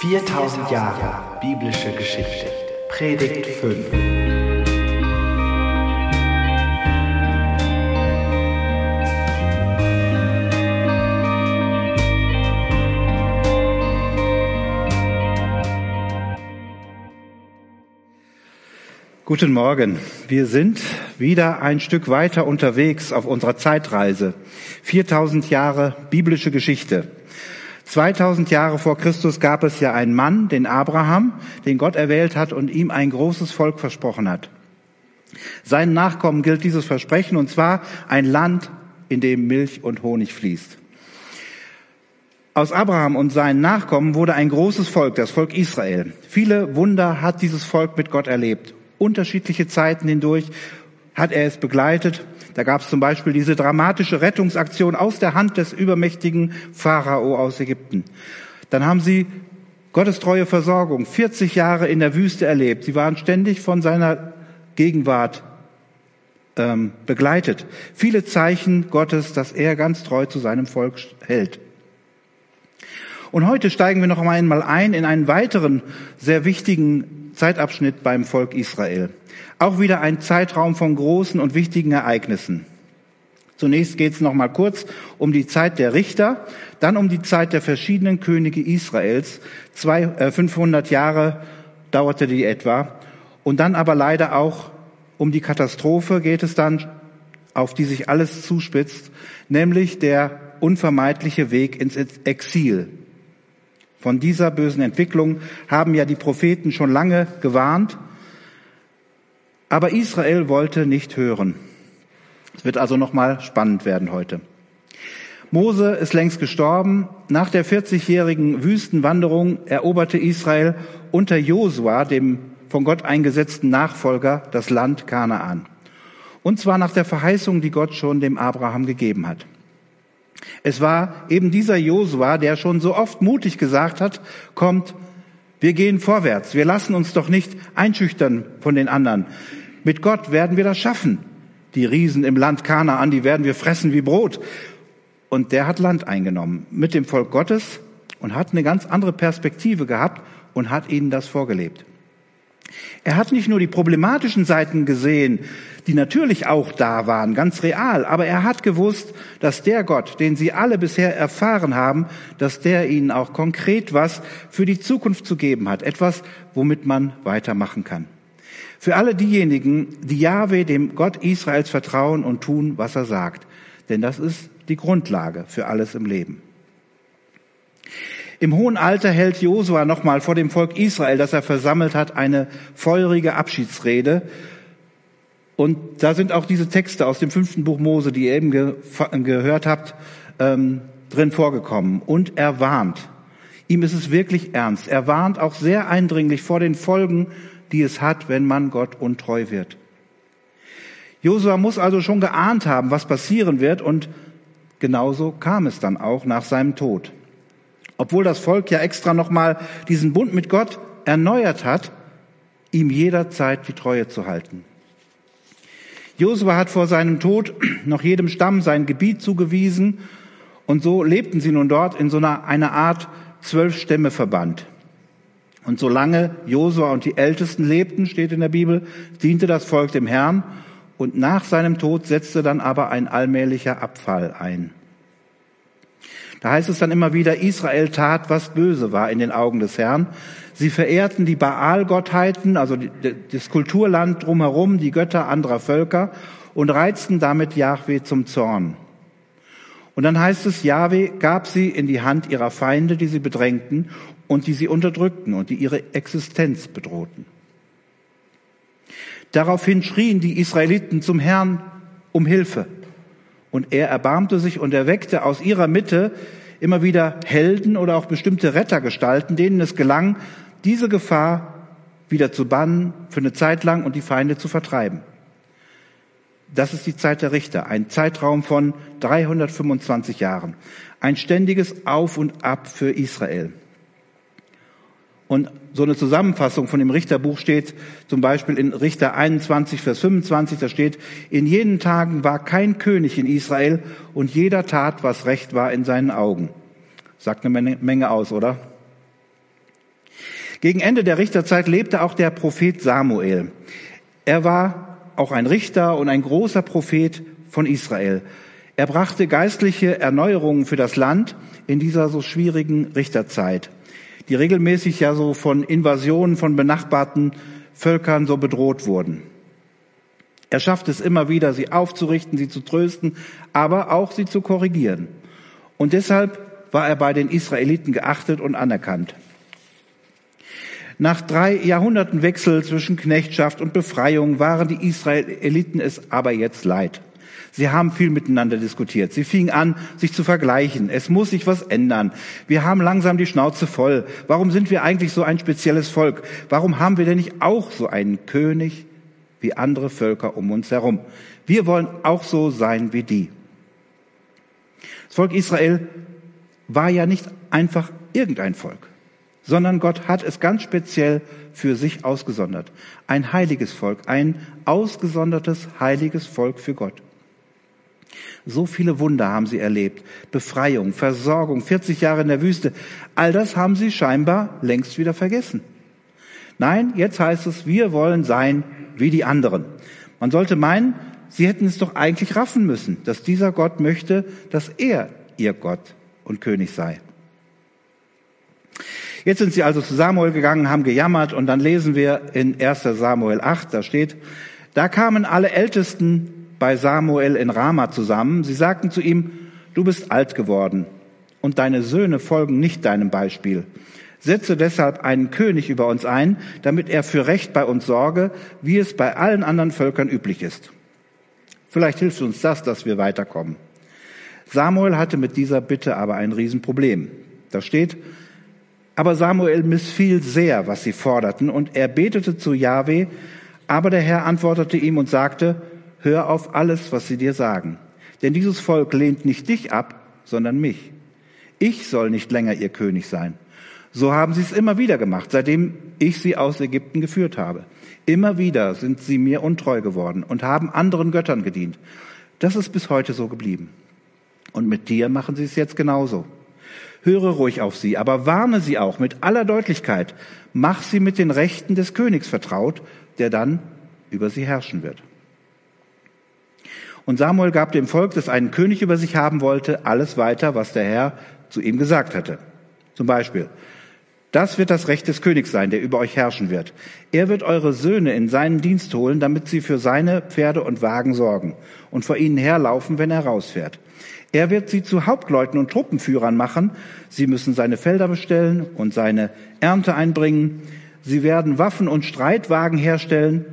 4000 Jahre biblische Geschichte. Predigt 5. Guten Morgen. Wir sind wieder ein Stück weiter unterwegs auf unserer Zeitreise. 4000 Jahre biblische Geschichte. 2000 Jahre vor Christus gab es ja einen Mann, den Abraham, den Gott erwählt hat und ihm ein großes Volk versprochen hat. Seinen Nachkommen gilt dieses Versprechen und zwar ein Land, in dem Milch und Honig fließt. Aus Abraham und seinen Nachkommen wurde ein großes Volk, das Volk Israel. Viele Wunder hat dieses Volk mit Gott erlebt. Unterschiedliche Zeiten hindurch hat er es begleitet. Da gab es zum Beispiel diese dramatische Rettungsaktion aus der Hand des übermächtigen Pharao aus Ägypten. Dann haben sie Gottes treue Versorgung 40 Jahre in der Wüste erlebt. Sie waren ständig von seiner Gegenwart ähm, begleitet. Viele Zeichen Gottes, dass er ganz treu zu seinem Volk hält. Und heute steigen wir noch einmal ein in einen weiteren sehr wichtigen Zeitabschnitt beim Volk Israel. Auch wieder ein Zeitraum von großen und wichtigen Ereignissen. Zunächst geht es noch mal kurz um die Zeit der Richter, dann um die Zeit der verschiedenen Könige Israels. Zwei, äh, 500 Jahre dauerte die etwa. Und dann aber leider auch um die Katastrophe geht es dann, auf die sich alles zuspitzt, nämlich der unvermeidliche Weg ins Exil. Von dieser bösen Entwicklung haben ja die Propheten schon lange gewarnt. Aber Israel wollte nicht hören. Es wird also nochmal spannend werden heute. Mose ist längst gestorben. Nach der 40-jährigen Wüstenwanderung eroberte Israel unter Josua, dem von Gott eingesetzten Nachfolger, das Land Kanaan. Und zwar nach der Verheißung, die Gott schon dem Abraham gegeben hat. Es war eben dieser Josua, der schon so oft mutig gesagt hat, kommt, wir gehen vorwärts. Wir lassen uns doch nicht einschüchtern von den anderen. Mit Gott werden wir das schaffen. Die Riesen im Land Kanaan, die werden wir fressen wie Brot. Und der hat Land eingenommen mit dem Volk Gottes und hat eine ganz andere Perspektive gehabt und hat ihnen das vorgelebt. Er hat nicht nur die problematischen Seiten gesehen, die natürlich auch da waren, ganz real, aber er hat gewusst, dass der Gott, den sie alle bisher erfahren haben, dass der ihnen auch konkret was für die Zukunft zu geben hat, etwas, womit man weitermachen kann. Für alle diejenigen, die Jahwe, dem Gott Israels, vertrauen und tun, was er sagt. Denn das ist die Grundlage für alles im Leben. Im hohen Alter hält Josua nochmal vor dem Volk Israel, das er versammelt hat, eine feurige Abschiedsrede. Und da sind auch diese Texte aus dem fünften Buch Mose, die ihr eben ge gehört habt, ähm, drin vorgekommen. Und er warnt. Ihm ist es wirklich ernst. Er warnt auch sehr eindringlich vor den Folgen, die es hat, wenn man Gott untreu wird. Josua muss also schon geahnt haben, was passieren wird und genauso kam es dann auch nach seinem Tod. Obwohl das Volk ja extra nochmal diesen Bund mit Gott erneuert hat, ihm jederzeit die Treue zu halten. Josua hat vor seinem Tod noch jedem Stamm sein Gebiet zugewiesen und so lebten sie nun dort in so einer, einer Art Zwölf-Stämme-Verband. Und solange Josua und die Ältesten lebten, steht in der Bibel, diente das Volk dem Herrn und nach seinem Tod setzte dann aber ein allmählicher Abfall ein. Da heißt es dann immer wieder, Israel tat, was böse war in den Augen des Herrn. Sie verehrten die Baal-Gottheiten, also das Kulturland drumherum, die Götter anderer Völker und reizten damit Jahwe zum Zorn. Und dann heißt es, Jahwe gab sie in die Hand ihrer Feinde, die sie bedrängten und die sie unterdrückten und die ihre Existenz bedrohten. Daraufhin schrien die Israeliten zum Herrn um Hilfe. Und er erbarmte sich und erweckte aus ihrer Mitte immer wieder Helden oder auch bestimmte Rettergestalten, denen es gelang, diese Gefahr wieder zu bannen für eine Zeit lang und die Feinde zu vertreiben. Das ist die Zeit der Richter, ein Zeitraum von 325 Jahren, ein ständiges Auf und Ab für Israel. Und so eine Zusammenfassung von dem Richterbuch steht zum Beispiel in Richter 21, Vers 25, da steht, in jenen Tagen war kein König in Israel und jeder tat, was recht war in seinen Augen. Sagt eine Menge aus, oder? Gegen Ende der Richterzeit lebte auch der Prophet Samuel. Er war auch ein Richter und ein großer Prophet von Israel. Er brachte geistliche Erneuerungen für das Land in dieser so schwierigen Richterzeit, die regelmäßig ja so von Invasionen von benachbarten Völkern so bedroht wurden. Er schafft es immer wieder, sie aufzurichten, sie zu trösten, aber auch sie zu korrigieren. Und deshalb war er bei den Israeliten geachtet und anerkannt. Nach drei Jahrhunderten Wechsel zwischen Knechtschaft und Befreiung waren die Israeliten es aber jetzt leid. Sie haben viel miteinander diskutiert. Sie fingen an, sich zu vergleichen. Es muss sich was ändern. Wir haben langsam die Schnauze voll. Warum sind wir eigentlich so ein spezielles Volk? Warum haben wir denn nicht auch so einen König wie andere Völker um uns herum? Wir wollen auch so sein wie die. Das Volk Israel war ja nicht einfach irgendein Volk sondern Gott hat es ganz speziell für sich ausgesondert. Ein heiliges Volk, ein ausgesondertes heiliges Volk für Gott. So viele Wunder haben sie erlebt. Befreiung, Versorgung, 40 Jahre in der Wüste. All das haben sie scheinbar längst wieder vergessen. Nein, jetzt heißt es, wir wollen sein wie die anderen. Man sollte meinen, sie hätten es doch eigentlich raffen müssen, dass dieser Gott möchte, dass er ihr Gott und König sei. Jetzt sind sie also zu Samuel gegangen, haben gejammert und dann lesen wir in 1 Samuel 8, da steht, da kamen alle Ältesten bei Samuel in Rama zusammen. Sie sagten zu ihm, du bist alt geworden und deine Söhne folgen nicht deinem Beispiel. Setze deshalb einen König über uns ein, damit er für Recht bei uns sorge, wie es bei allen anderen Völkern üblich ist. Vielleicht hilft uns das, dass wir weiterkommen. Samuel hatte mit dieser Bitte aber ein Riesenproblem. Da steht, aber Samuel missfiel sehr, was sie forderten, und er betete zu Jahwe, aber der Herr antwortete ihm und sagte, hör auf alles, was sie dir sagen. Denn dieses Volk lehnt nicht dich ab, sondern mich. Ich soll nicht länger ihr König sein. So haben sie es immer wieder gemacht, seitdem ich sie aus Ägypten geführt habe. Immer wieder sind sie mir untreu geworden und haben anderen Göttern gedient. Das ist bis heute so geblieben. Und mit dir machen sie es jetzt genauso. Höre ruhig auf sie, aber warne sie auch mit aller Deutlichkeit. Mach sie mit den Rechten des Königs vertraut, der dann über sie herrschen wird. Und Samuel gab dem Volk, das einen König über sich haben wollte, alles weiter, was der Herr zu ihm gesagt hatte. Zum Beispiel, das wird das Recht des Königs sein, der über euch herrschen wird. Er wird eure Söhne in seinen Dienst holen, damit sie für seine Pferde und Wagen sorgen und vor ihnen herlaufen, wenn er rausfährt. Er wird sie zu Hauptleuten und Truppenführern machen. Sie müssen seine Felder bestellen und seine Ernte einbringen. Sie werden Waffen und Streitwagen herstellen.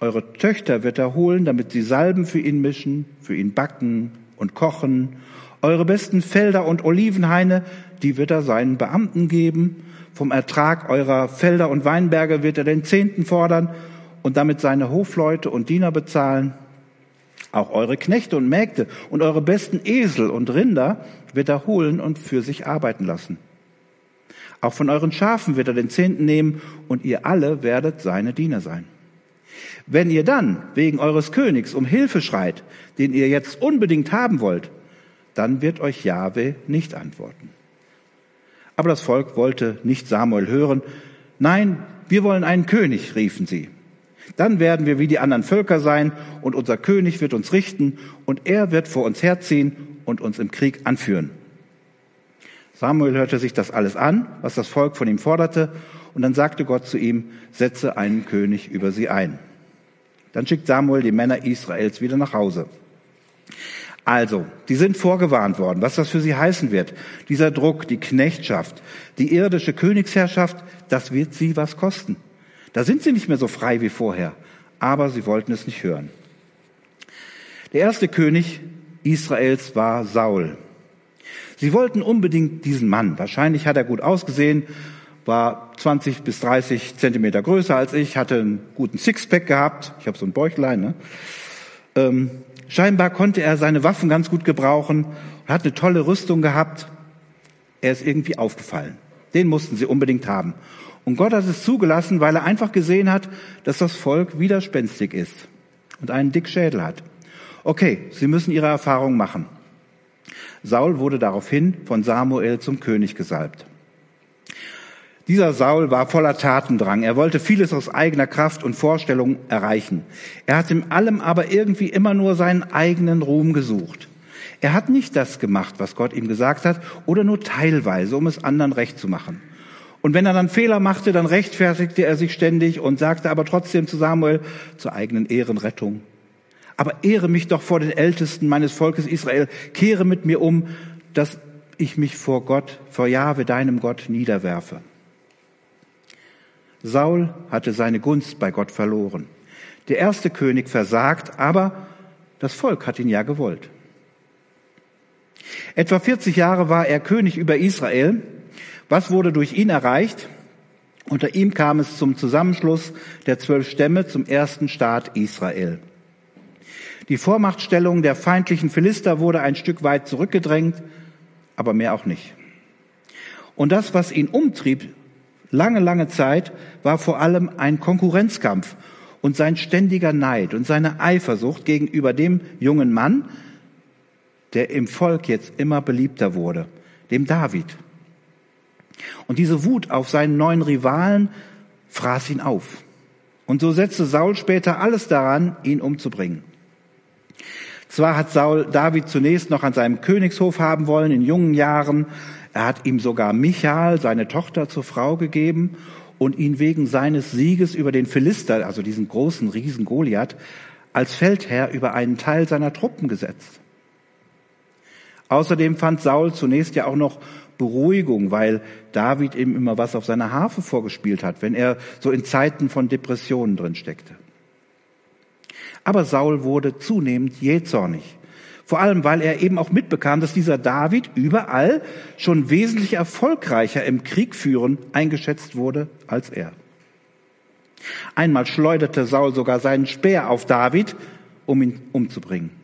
Eure Töchter wird er holen, damit sie Salben für ihn mischen, für ihn backen und kochen. Eure besten Felder und Olivenhaine, die wird er seinen Beamten geben. Vom Ertrag eurer Felder und Weinberge wird er den Zehnten fordern und damit seine Hofleute und Diener bezahlen. Auch eure Knechte und Mägde und eure besten Esel und Rinder wird er holen und für sich arbeiten lassen. Auch von euren Schafen wird er den Zehnten nehmen und ihr alle werdet seine Diener sein. Wenn ihr dann wegen eures Königs um Hilfe schreit, den ihr jetzt unbedingt haben wollt, dann wird euch Jahwe nicht antworten. Aber das Volk wollte nicht Samuel hören. Nein, wir wollen einen König, riefen sie. Dann werden wir wie die anderen Völker sein und unser König wird uns richten und er wird vor uns herziehen und uns im Krieg anführen. Samuel hörte sich das alles an, was das Volk von ihm forderte, und dann sagte Gott zu ihm, setze einen König über sie ein. Dann schickt Samuel die Männer Israels wieder nach Hause. Also, die sind vorgewarnt worden, was das für sie heißen wird. Dieser Druck, die Knechtschaft, die irdische Königsherrschaft, das wird sie was kosten. Da sind sie nicht mehr so frei wie vorher, aber sie wollten es nicht hören. Der erste König Israels war Saul. Sie wollten unbedingt diesen Mann. Wahrscheinlich hat er gut ausgesehen, war 20 bis 30 Zentimeter größer als ich, hatte einen guten Sixpack gehabt. Ich habe so ein Bäuchlein. Ne? Ähm, scheinbar konnte er seine Waffen ganz gut gebrauchen, hat eine tolle Rüstung gehabt. Er ist irgendwie aufgefallen. Den mussten sie unbedingt haben. Und Gott hat es zugelassen, weil er einfach gesehen hat, dass das Volk widerspenstig ist und einen dick Schädel hat. Okay, sie müssen ihre Erfahrung machen. Saul wurde daraufhin von Samuel zum König gesalbt. Dieser Saul war voller Tatendrang. Er wollte vieles aus eigener Kraft und Vorstellung erreichen. Er hat in allem aber irgendwie immer nur seinen eigenen Ruhm gesucht. Er hat nicht das gemacht, was Gott ihm gesagt hat, oder nur teilweise, um es anderen recht zu machen. Und wenn er dann Fehler machte, dann rechtfertigte er sich ständig und sagte aber trotzdem zu Samuel zur eigenen Ehrenrettung. Aber ehre mich doch vor den Ältesten meines Volkes Israel, kehre mit mir um, dass ich mich vor Gott, vor Jahwe, deinem Gott, niederwerfe. Saul hatte seine Gunst bei Gott verloren. Der erste König versagt, aber das Volk hat ihn ja gewollt. Etwa 40 Jahre war er König über Israel. Was wurde durch ihn erreicht? Unter ihm kam es zum Zusammenschluss der zwölf Stämme zum ersten Staat Israel. Die Vormachtstellung der feindlichen Philister wurde ein Stück weit zurückgedrängt, aber mehr auch nicht. Und das, was ihn umtrieb, lange, lange Zeit, war vor allem ein Konkurrenzkampf und sein ständiger Neid und seine Eifersucht gegenüber dem jungen Mann, der im Volk jetzt immer beliebter wurde, dem David. Und diese Wut auf seinen neuen Rivalen fraß ihn auf. Und so setzte Saul später alles daran, ihn umzubringen. Zwar hat Saul David zunächst noch an seinem Königshof haben wollen in jungen Jahren, er hat ihm sogar Michael, seine Tochter, zur Frau gegeben und ihn wegen seines Sieges über den Philister, also diesen großen Riesen Goliath, als Feldherr über einen Teil seiner Truppen gesetzt. Außerdem fand Saul zunächst ja auch noch Beruhigung, weil David ihm immer was auf seiner Harfe vorgespielt hat, wenn er so in Zeiten von Depressionen drin steckte. Aber Saul wurde zunehmend jähzornig. Vor allem, weil er eben auch mitbekam, dass dieser David überall schon wesentlich erfolgreicher im Krieg führen eingeschätzt wurde als er. Einmal schleuderte Saul sogar seinen Speer auf David, um ihn umzubringen.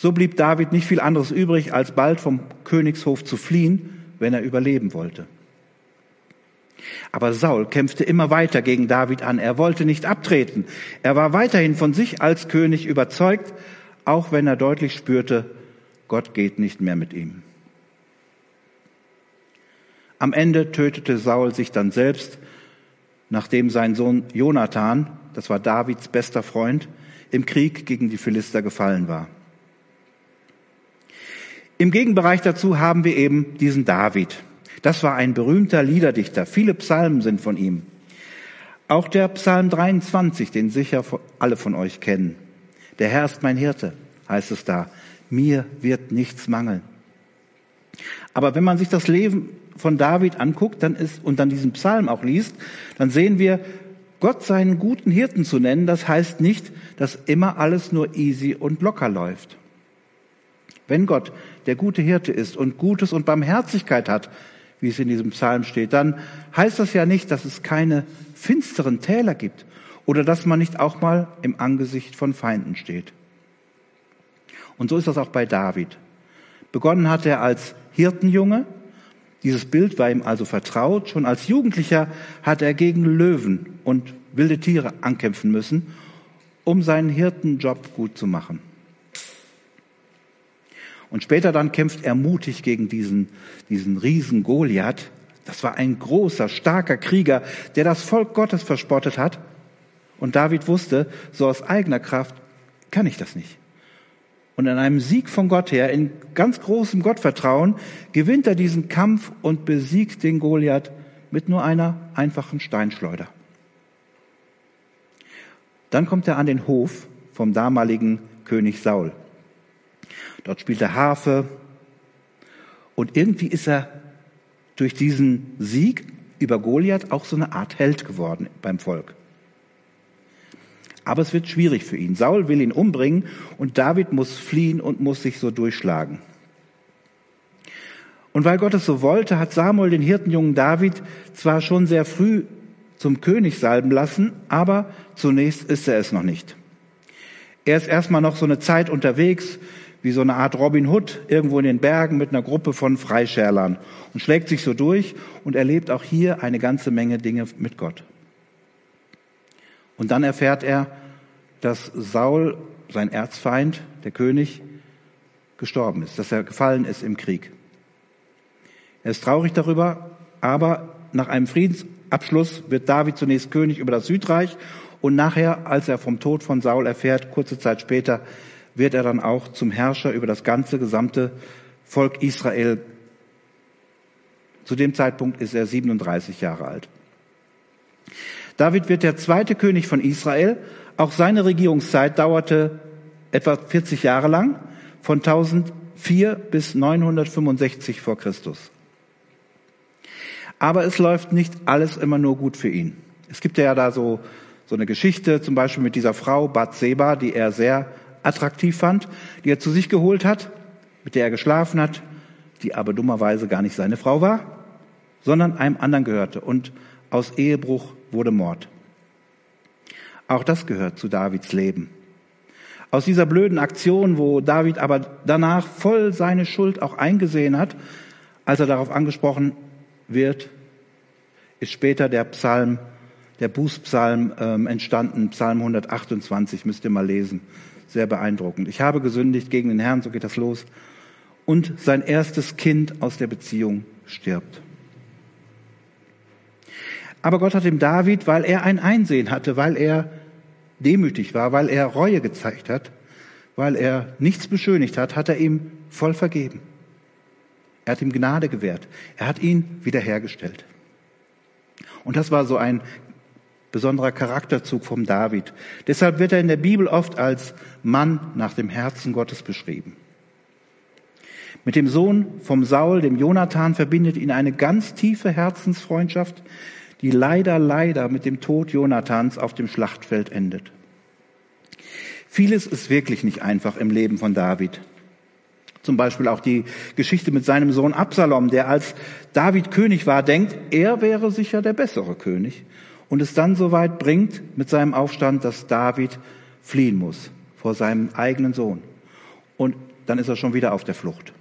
So blieb David nicht viel anderes übrig, als bald vom Königshof zu fliehen, wenn er überleben wollte. Aber Saul kämpfte immer weiter gegen David an. Er wollte nicht abtreten. Er war weiterhin von sich als König überzeugt, auch wenn er deutlich spürte, Gott geht nicht mehr mit ihm. Am Ende tötete Saul sich dann selbst, nachdem sein Sohn Jonathan, das war Davids bester Freund, im Krieg gegen die Philister gefallen war. Im Gegenbereich dazu haben wir eben diesen David. Das war ein berühmter Liederdichter. Viele Psalmen sind von ihm. Auch der Psalm 23, den sicher alle von euch kennen. Der Herr ist mein Hirte, heißt es da. Mir wird nichts mangeln. Aber wenn man sich das Leben von David anguckt, dann ist, und dann diesen Psalm auch liest, dann sehen wir, Gott seinen guten Hirten zu nennen, das heißt nicht, dass immer alles nur easy und locker läuft. Wenn Gott der gute Hirte ist und Gutes und Barmherzigkeit hat, wie es in diesem Psalm steht, dann heißt das ja nicht, dass es keine finsteren Täler gibt oder dass man nicht auch mal im Angesicht von Feinden steht. Und so ist das auch bei David. Begonnen hat er als Hirtenjunge. Dieses Bild war ihm also vertraut. Schon als Jugendlicher hat er gegen Löwen und wilde Tiere ankämpfen müssen, um seinen Hirtenjob gut zu machen. Und später dann kämpft er mutig gegen diesen, diesen Riesen Goliath. Das war ein großer, starker Krieger, der das Volk Gottes verspottet hat. Und David wusste, so aus eigener Kraft kann ich das nicht. Und in einem Sieg von Gott her, in ganz großem Gottvertrauen, gewinnt er diesen Kampf und besiegt den Goliath mit nur einer einfachen Steinschleuder. Dann kommt er an den Hof vom damaligen König Saul. Dort spielt er Harfe. Und irgendwie ist er durch diesen Sieg über Goliath auch so eine Art Held geworden beim Volk. Aber es wird schwierig für ihn. Saul will ihn umbringen und David muss fliehen und muss sich so durchschlagen. Und weil Gott es so wollte, hat Samuel den Hirtenjungen David zwar schon sehr früh zum König salben lassen, aber zunächst ist er es noch nicht. Er ist erstmal noch so eine Zeit unterwegs, wie so eine Art Robin Hood irgendwo in den Bergen mit einer Gruppe von Freischärlern und schlägt sich so durch und erlebt auch hier eine ganze Menge Dinge mit Gott. Und dann erfährt er, dass Saul, sein Erzfeind, der König, gestorben ist, dass er gefallen ist im Krieg. Er ist traurig darüber Aber nach einem Friedensabschluss wird David zunächst König über das Südreich und nachher, als er vom Tod von Saul erfährt, kurze Zeit später, wird er dann auch zum Herrscher über das ganze gesamte Volk Israel. Zu dem Zeitpunkt ist er 37 Jahre alt. David wird der zweite König von Israel. Auch seine Regierungszeit dauerte etwa 40 Jahre lang, von 1004 bis 965 vor Christus. Aber es läuft nicht alles immer nur gut für ihn. Es gibt ja da so, so eine Geschichte, zum Beispiel mit dieser Frau Bathseba, die er sehr attraktiv fand, die er zu sich geholt hat, mit der er geschlafen hat, die aber dummerweise gar nicht seine Frau war, sondern einem anderen gehörte. Und aus Ehebruch wurde Mord. Auch das gehört zu Davids Leben. Aus dieser blöden Aktion, wo David aber danach voll seine Schuld auch eingesehen hat, als er darauf angesprochen wird, ist später der Psalm, der Bußpsalm ähm, entstanden, Psalm 128, müsst ihr mal lesen. Sehr beeindruckend. Ich habe gesündigt gegen den Herrn, so geht das los. Und sein erstes Kind aus der Beziehung stirbt. Aber Gott hat dem David, weil er ein Einsehen hatte, weil er demütig war, weil er Reue gezeigt hat, weil er nichts beschönigt hat, hat er ihm voll vergeben. Er hat ihm Gnade gewährt. Er hat ihn wiederhergestellt. Und das war so ein besonderer Charakterzug vom David. Deshalb wird er in der Bibel oft als Mann nach dem Herzen Gottes beschrieben. Mit dem Sohn vom Saul, dem Jonathan, verbindet ihn eine ganz tiefe Herzensfreundschaft, die leider, leider mit dem Tod Jonathans auf dem Schlachtfeld endet. Vieles ist wirklich nicht einfach im Leben von David. Zum Beispiel auch die Geschichte mit seinem Sohn Absalom, der als David König war, denkt, er wäre sicher der bessere König und es dann so weit bringt mit seinem Aufstand, dass David fliehen muss vor seinem eigenen Sohn. Und dann ist er schon wieder auf der Flucht.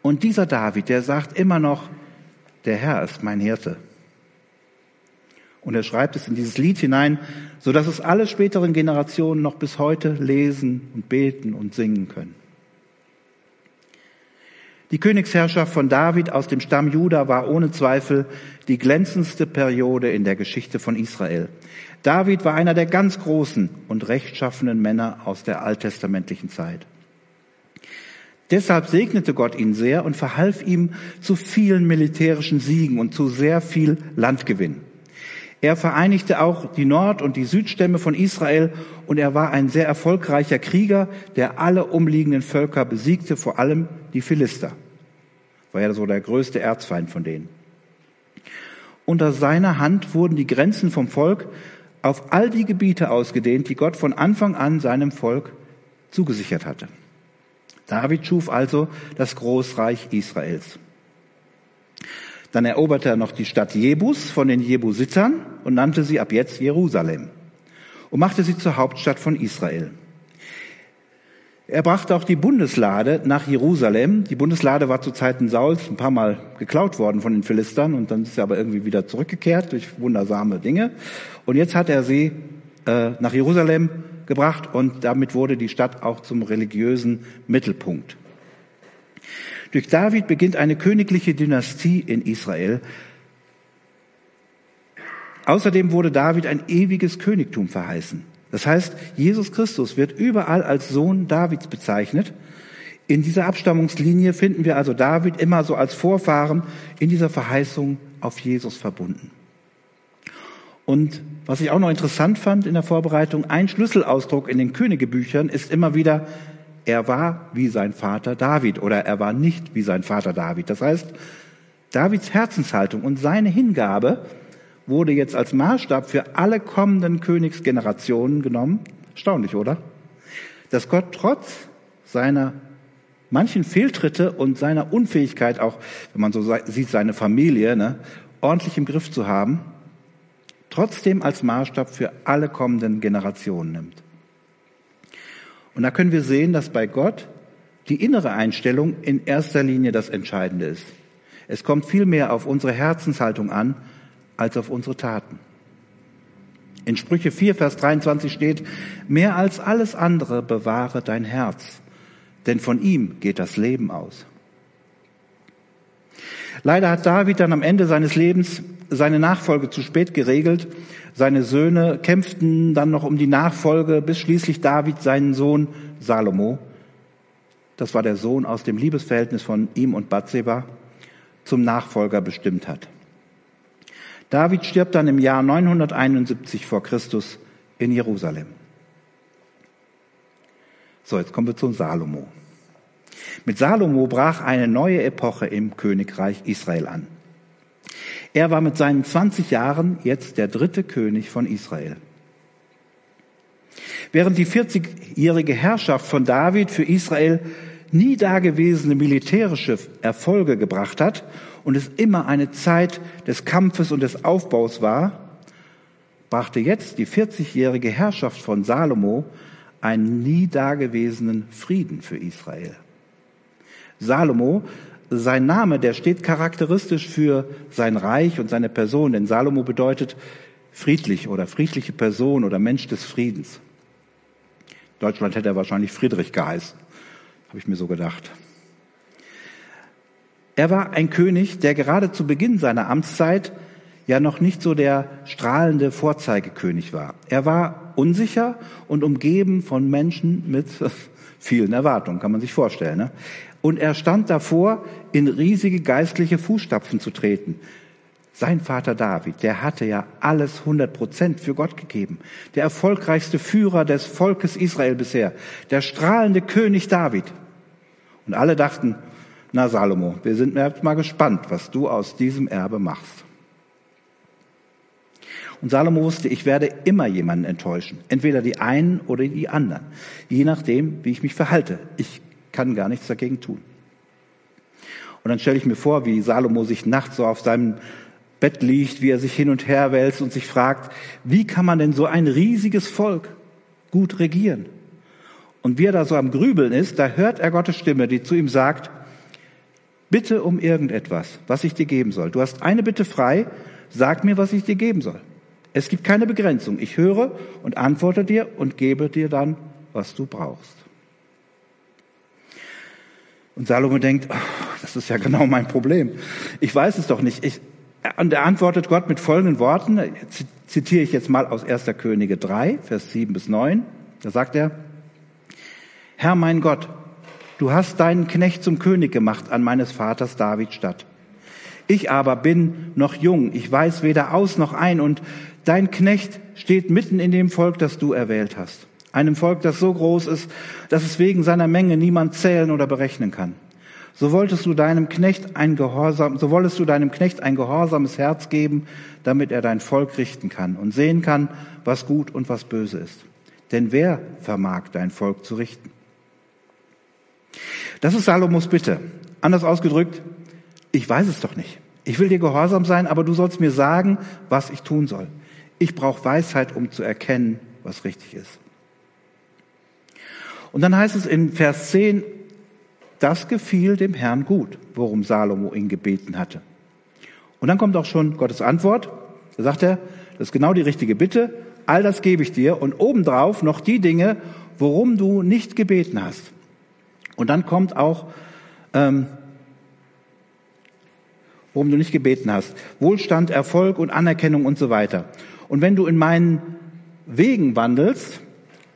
Und dieser David, der sagt immer noch, der Herr ist mein Hirte. Und er schreibt es in dieses Lied hinein, so dass es alle späteren Generationen noch bis heute lesen und beten und singen können. Die Königsherrschaft von David aus dem Stamm Juda war ohne Zweifel die glänzendste Periode in der Geschichte von Israel. David war einer der ganz großen und rechtschaffenen Männer aus der alttestamentlichen Zeit. Deshalb segnete Gott ihn sehr und verhalf ihm zu vielen militärischen Siegen und zu sehr viel Landgewinn. Er vereinigte auch die Nord- und die Südstämme von Israel und er war ein sehr erfolgreicher Krieger, der alle umliegenden Völker besiegte, vor allem die Philister. War ja so der größte Erzfeind von denen. Unter seiner Hand wurden die Grenzen vom Volk auf all die Gebiete ausgedehnt, die Gott von Anfang an seinem Volk zugesichert hatte. David schuf also das Großreich Israels. Dann eroberte er noch die Stadt Jebus von den Jebusitern und nannte sie ab jetzt Jerusalem und machte sie zur Hauptstadt von Israel. Er brachte auch die Bundeslade nach Jerusalem. Die Bundeslade war zu Zeiten Sauls ein paar Mal geklaut worden von den Philistern und dann ist sie aber irgendwie wieder zurückgekehrt durch wundersame Dinge. Und jetzt hat er sie äh, nach Jerusalem gebracht und damit wurde die Stadt auch zum religiösen Mittelpunkt. Durch David beginnt eine königliche Dynastie in Israel. Außerdem wurde David ein ewiges Königtum verheißen. Das heißt, Jesus Christus wird überall als Sohn Davids bezeichnet. In dieser Abstammungslinie finden wir also David immer so als Vorfahren in dieser Verheißung auf Jesus verbunden. Und was ich auch noch interessant fand in der Vorbereitung, ein Schlüsselausdruck in den Königebüchern ist immer wieder er war wie sein Vater David oder er war nicht wie sein Vater David. Das heißt, Davids Herzenshaltung und seine Hingabe wurde jetzt als Maßstab für alle kommenden Königsgenerationen genommen. Erstaunlich, oder? Dass Gott trotz seiner manchen Fehltritte und seiner Unfähigkeit, auch wenn man so sieht, seine Familie ne, ordentlich im Griff zu haben, trotzdem als Maßstab für alle kommenden Generationen nimmt. Und da können wir sehen, dass bei Gott die innere Einstellung in erster Linie das Entscheidende ist. Es kommt viel mehr auf unsere Herzenshaltung an, als auf unsere Taten. In Sprüche 4, Vers 23 steht, mehr als alles andere bewahre dein Herz, denn von ihm geht das Leben aus. Leider hat David dann am Ende seines Lebens seine Nachfolge zu spät geregelt. Seine Söhne kämpften dann noch um die Nachfolge, bis schließlich David seinen Sohn Salomo, das war der Sohn aus dem Liebesverhältnis von ihm und Bathseba, zum Nachfolger bestimmt hat. David stirbt dann im Jahr 971 vor Christus in Jerusalem. So, jetzt kommen wir zum Salomo. Mit Salomo brach eine neue Epoche im Königreich Israel an. Er war mit seinen 20 Jahren jetzt der dritte König von Israel. Während die 40-jährige Herrschaft von David für Israel nie dagewesene militärische Erfolge gebracht hat und es immer eine Zeit des Kampfes und des Aufbaus war, brachte jetzt die 40-jährige Herrschaft von Salomo einen nie dagewesenen Frieden für Israel. Salomo, sein Name, der steht charakteristisch für sein Reich und seine Person, denn Salomo bedeutet friedlich oder friedliche Person oder Mensch des Friedens. Deutschland hätte er wahrscheinlich Friedrich geheißen, habe ich mir so gedacht. Er war ein König, der gerade zu Beginn seiner Amtszeit ja noch nicht so der strahlende Vorzeigekönig war. Er war unsicher und umgeben von Menschen mit vielen Erwartungen, kann man sich vorstellen. Ne? Und er stand davor, in riesige geistliche Fußstapfen zu treten. Sein Vater David, der hatte ja alles 100 Prozent für Gott gegeben. Der erfolgreichste Führer des Volkes Israel bisher. Der strahlende König David. Und alle dachten, na Salomo, wir sind mal gespannt, was du aus diesem Erbe machst. Und Salomo wusste, ich werde immer jemanden enttäuschen. Entweder die einen oder die anderen. Je nachdem, wie ich mich verhalte. Ich kann gar nichts dagegen tun. Und dann stelle ich mir vor, wie Salomo sich nachts so auf seinem Bett liegt, wie er sich hin und her wälzt und sich fragt, wie kann man denn so ein riesiges Volk gut regieren? Und wie er da so am Grübeln ist, da hört er Gottes Stimme, die zu ihm sagt, bitte um irgendetwas, was ich dir geben soll. Du hast eine Bitte frei, sag mir, was ich dir geben soll. Es gibt keine Begrenzung. Ich höre und antworte dir und gebe dir dann, was du brauchst. Und Salomo denkt, oh, das ist ja genau mein Problem. Ich weiß es doch nicht. Ich, und er antwortet Gott mit folgenden Worten, zitiere ich jetzt mal aus 1. Könige 3, Vers 7 bis 9. Da sagt er, Herr mein Gott, du hast deinen Knecht zum König gemacht an meines Vaters David Stadt. Ich aber bin noch jung, ich weiß weder aus noch ein und dein Knecht steht mitten in dem Volk, das du erwählt hast. Einem Volk, das so groß ist, dass es wegen seiner Menge niemand zählen oder berechnen kann so wolltest du deinem Knecht ein Gehorsam, so wolltest du deinem Knecht ein gehorsames Herz geben, damit er dein Volk richten kann und sehen kann, was gut und was böse ist. Denn wer vermag dein Volk zu richten? Das ist Salomos Bitte. Anders ausgedrückt, ich weiß es doch nicht. Ich will dir gehorsam sein, aber du sollst mir sagen, was ich tun soll. Ich brauche Weisheit, um zu erkennen, was richtig ist. Und dann heißt es in Vers 10, das gefiel dem Herrn gut, worum Salomo ihn gebeten hatte. Und dann kommt auch schon Gottes Antwort. Da sagt er, das ist genau die richtige Bitte. All das gebe ich dir und obendrauf noch die Dinge, worum du nicht gebeten hast. Und dann kommt auch, ähm, worum du nicht gebeten hast. Wohlstand, Erfolg und Anerkennung und so weiter. Und wenn du in meinen Wegen wandelst,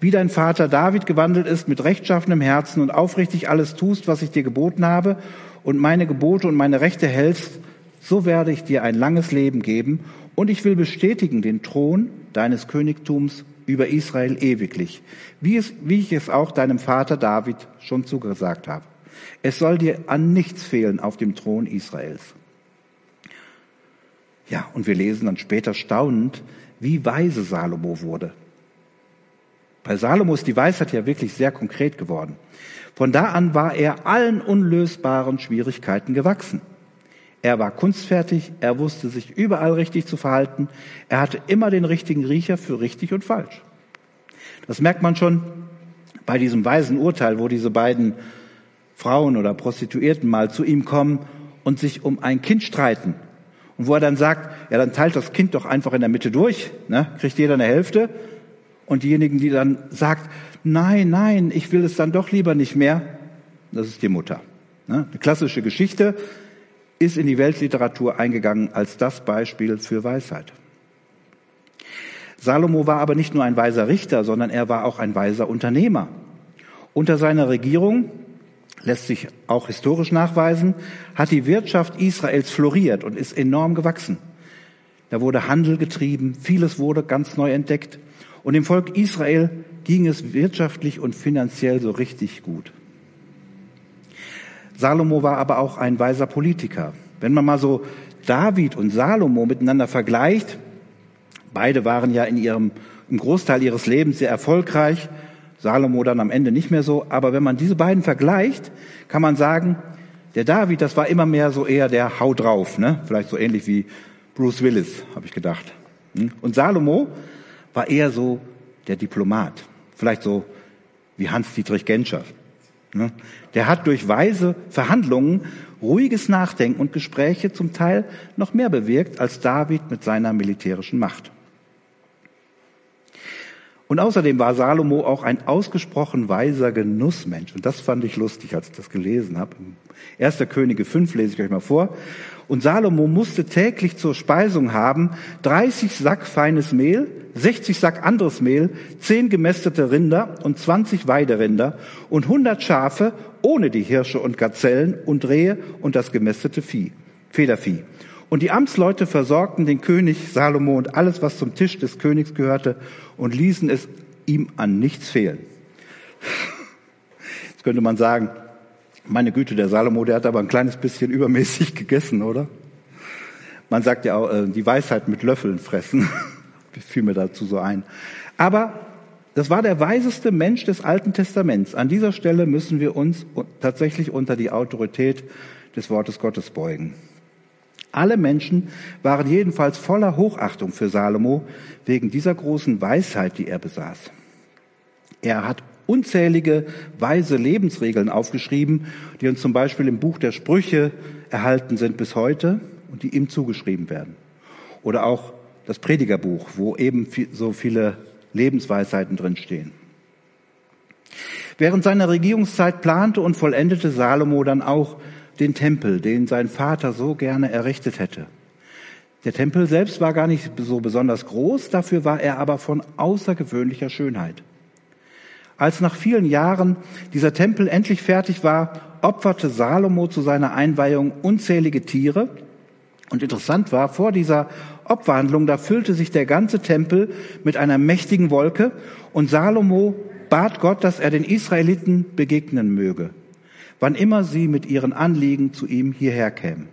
wie dein Vater David gewandelt ist, mit rechtschaffenem Herzen und aufrichtig alles tust, was ich dir geboten habe und meine Gebote und meine Rechte hältst, so werde ich dir ein langes Leben geben und ich will bestätigen den Thron deines Königtums über Israel ewiglich, wie, es, wie ich es auch deinem Vater David schon zugesagt habe. Es soll dir an nichts fehlen auf dem Thron Israels. Ja, und wir lesen dann später staunend, wie weise Salomo wurde. Bei Salomo ist die Weisheit ja wirklich sehr konkret geworden. Von da an war er allen unlösbaren Schwierigkeiten gewachsen. Er war kunstfertig, er wusste sich überall richtig zu verhalten, er hatte immer den richtigen Riecher für richtig und falsch. Das merkt man schon bei diesem weisen Urteil, wo diese beiden Frauen oder Prostituierten mal zu ihm kommen und sich um ein Kind streiten. Und wo er dann sagt, ja, dann teilt das Kind doch einfach in der Mitte durch, ne? kriegt jeder eine Hälfte und diejenigen, die dann sagt, nein, nein, ich will es dann doch lieber nicht mehr, das ist die Mutter. Ne? Eine klassische Geschichte. ist in die Weltliteratur eingegangen als das Beispiel für Weisheit. Salomo war aber nicht nur ein weiser Richter, sondern er war auch ein weiser Unternehmer. Unter seiner Regierung lässt sich auch historisch nachweisen, hat die Wirtschaft Israels floriert und ist enorm gewachsen. Da wurde Handel getrieben, vieles wurde ganz neu entdeckt und dem Volk Israel ging es wirtschaftlich und finanziell so richtig gut. Salomo war aber auch ein weiser Politiker. Wenn man mal so David und Salomo miteinander vergleicht, beide waren ja in ihrem, im Großteil ihres Lebens sehr erfolgreich, Salomo dann am Ende nicht mehr so, aber wenn man diese beiden vergleicht, kann man sagen, der David, das war immer mehr so eher der Hau drauf, ne? vielleicht so ähnlich wie Bruce Willis, habe ich gedacht. Hm? Und Salomo war eher so der Diplomat, vielleicht so wie Hans-Dietrich Genscher. Ne? Der hat durch weise Verhandlungen, ruhiges Nachdenken und Gespräche zum Teil noch mehr bewirkt als David mit seiner militärischen Macht. Und außerdem war Salomo auch ein ausgesprochen weiser Genussmensch. Und das fand ich lustig, als ich das gelesen habe. 1. Könige 5 lese ich euch mal vor. Und Salomo musste täglich zur Speisung haben 30 Sack feines Mehl, 60 Sack anderes Mehl, 10 gemästete Rinder und 20 Weiderinder und 100 Schafe ohne die Hirsche und Gazellen und Rehe und das gemästete Vieh, Federvieh. Und die Amtsleute versorgten den König Salomo und alles, was zum Tisch des Königs gehörte, und ließen es ihm an nichts fehlen. Jetzt könnte man sagen, meine Güte, der Salomo, der hat aber ein kleines bisschen übermäßig gegessen, oder? Man sagt ja auch, äh, die Weisheit mit Löffeln fressen. fiel mir dazu so ein. Aber das war der weiseste Mensch des Alten Testaments. An dieser Stelle müssen wir uns tatsächlich unter die Autorität des Wortes Gottes beugen. Alle Menschen waren jedenfalls voller Hochachtung für Salomo wegen dieser großen Weisheit, die er besaß. Er hat unzählige weise Lebensregeln aufgeschrieben, die uns zum Beispiel im Buch der Sprüche erhalten sind bis heute und die ihm zugeschrieben werden. Oder auch das Predigerbuch, wo eben so viele Lebensweisheiten drinstehen. Während seiner Regierungszeit plante und vollendete Salomo dann auch den Tempel, den sein Vater so gerne errichtet hätte. Der Tempel selbst war gar nicht so besonders groß, dafür war er aber von außergewöhnlicher Schönheit. Als nach vielen Jahren dieser Tempel endlich fertig war, opferte Salomo zu seiner Einweihung unzählige Tiere. Und interessant war, vor dieser Opferhandlung, da füllte sich der ganze Tempel mit einer mächtigen Wolke und Salomo bat Gott, dass er den Israeliten begegnen möge wann immer sie mit ihren Anliegen zu ihm hierher kämen.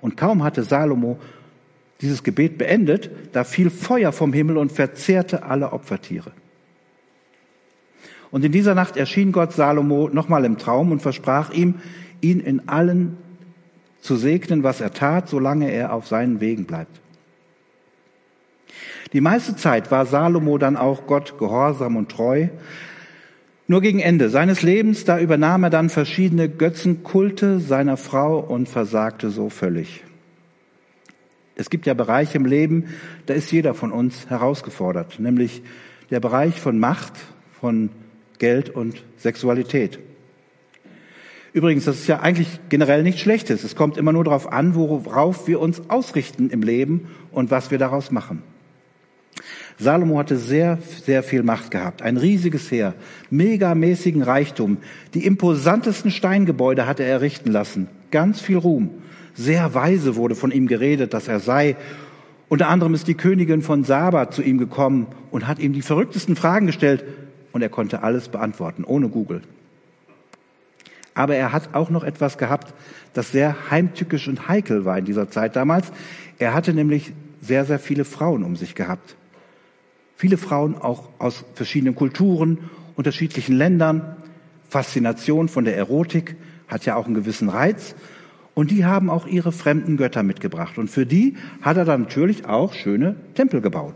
Und kaum hatte Salomo dieses Gebet beendet, da fiel Feuer vom Himmel und verzehrte alle Opfertiere. Und in dieser Nacht erschien Gott Salomo nochmal im Traum und versprach ihm, ihn in allen zu segnen, was er tat, solange er auf seinen Wegen bleibt. Die meiste Zeit war Salomo dann auch Gott gehorsam und treu, nur gegen Ende seines Lebens, da übernahm er dann verschiedene Götzenkulte seiner Frau und versagte so völlig. Es gibt ja Bereiche im Leben, da ist jeder von uns herausgefordert, nämlich der Bereich von Macht, von Geld und Sexualität. Übrigens, das ist ja eigentlich generell nichts Schlechtes. Es kommt immer nur darauf an, worauf wir uns ausrichten im Leben und was wir daraus machen. Salomo hatte sehr, sehr viel Macht gehabt, ein riesiges Heer, megamäßigen Reichtum, die imposantesten Steingebäude hatte er errichten lassen, ganz viel Ruhm. Sehr weise wurde von ihm geredet, dass er sei. Unter anderem ist die Königin von Saba zu ihm gekommen und hat ihm die verrücktesten Fragen gestellt und er konnte alles beantworten, ohne Google. Aber er hat auch noch etwas gehabt, das sehr heimtückisch und heikel war in dieser Zeit damals. Er hatte nämlich sehr, sehr viele Frauen um sich gehabt. Viele Frauen auch aus verschiedenen Kulturen, unterschiedlichen Ländern. Faszination von der Erotik hat ja auch einen gewissen Reiz. Und die haben auch ihre fremden Götter mitgebracht. Und für die hat er dann natürlich auch schöne Tempel gebaut.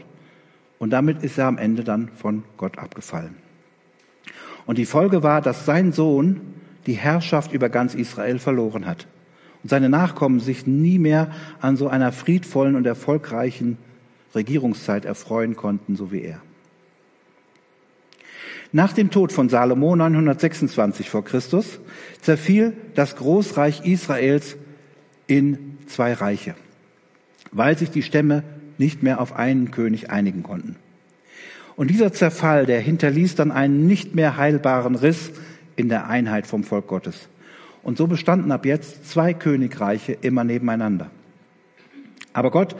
Und damit ist er am Ende dann von Gott abgefallen. Und die Folge war, dass sein Sohn die Herrschaft über ganz Israel verloren hat. Und seine Nachkommen sich nie mehr an so einer friedvollen und erfolgreichen Regierungszeit erfreuen konnten, so wie er. Nach dem Tod von Salomo 926 vor Christus zerfiel das Großreich Israels in zwei Reiche, weil sich die Stämme nicht mehr auf einen König einigen konnten. Und dieser Zerfall, der hinterließ dann einen nicht mehr heilbaren Riss in der Einheit vom Volk Gottes. Und so bestanden ab jetzt zwei Königreiche immer nebeneinander. Aber Gott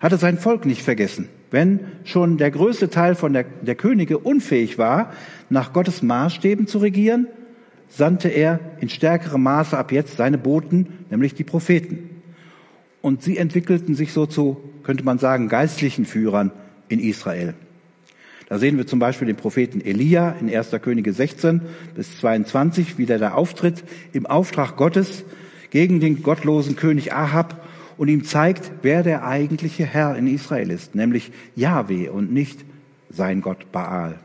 hatte sein Volk nicht vergessen. Wenn schon der größte Teil von der, der Könige unfähig war, nach Gottes Maßstäben zu regieren, sandte er in stärkerem Maße ab jetzt seine Boten, nämlich die Propheten. Und sie entwickelten sich so zu, könnte man sagen, geistlichen Führern in Israel. Da sehen wir zum Beispiel den Propheten Elia in 1. Könige 16 bis 22, wie der da auftritt im Auftrag Gottes gegen den gottlosen König Ahab und ihm zeigt, wer der eigentliche Herr in Israel ist, nämlich Yahweh und nicht sein Gott Baal.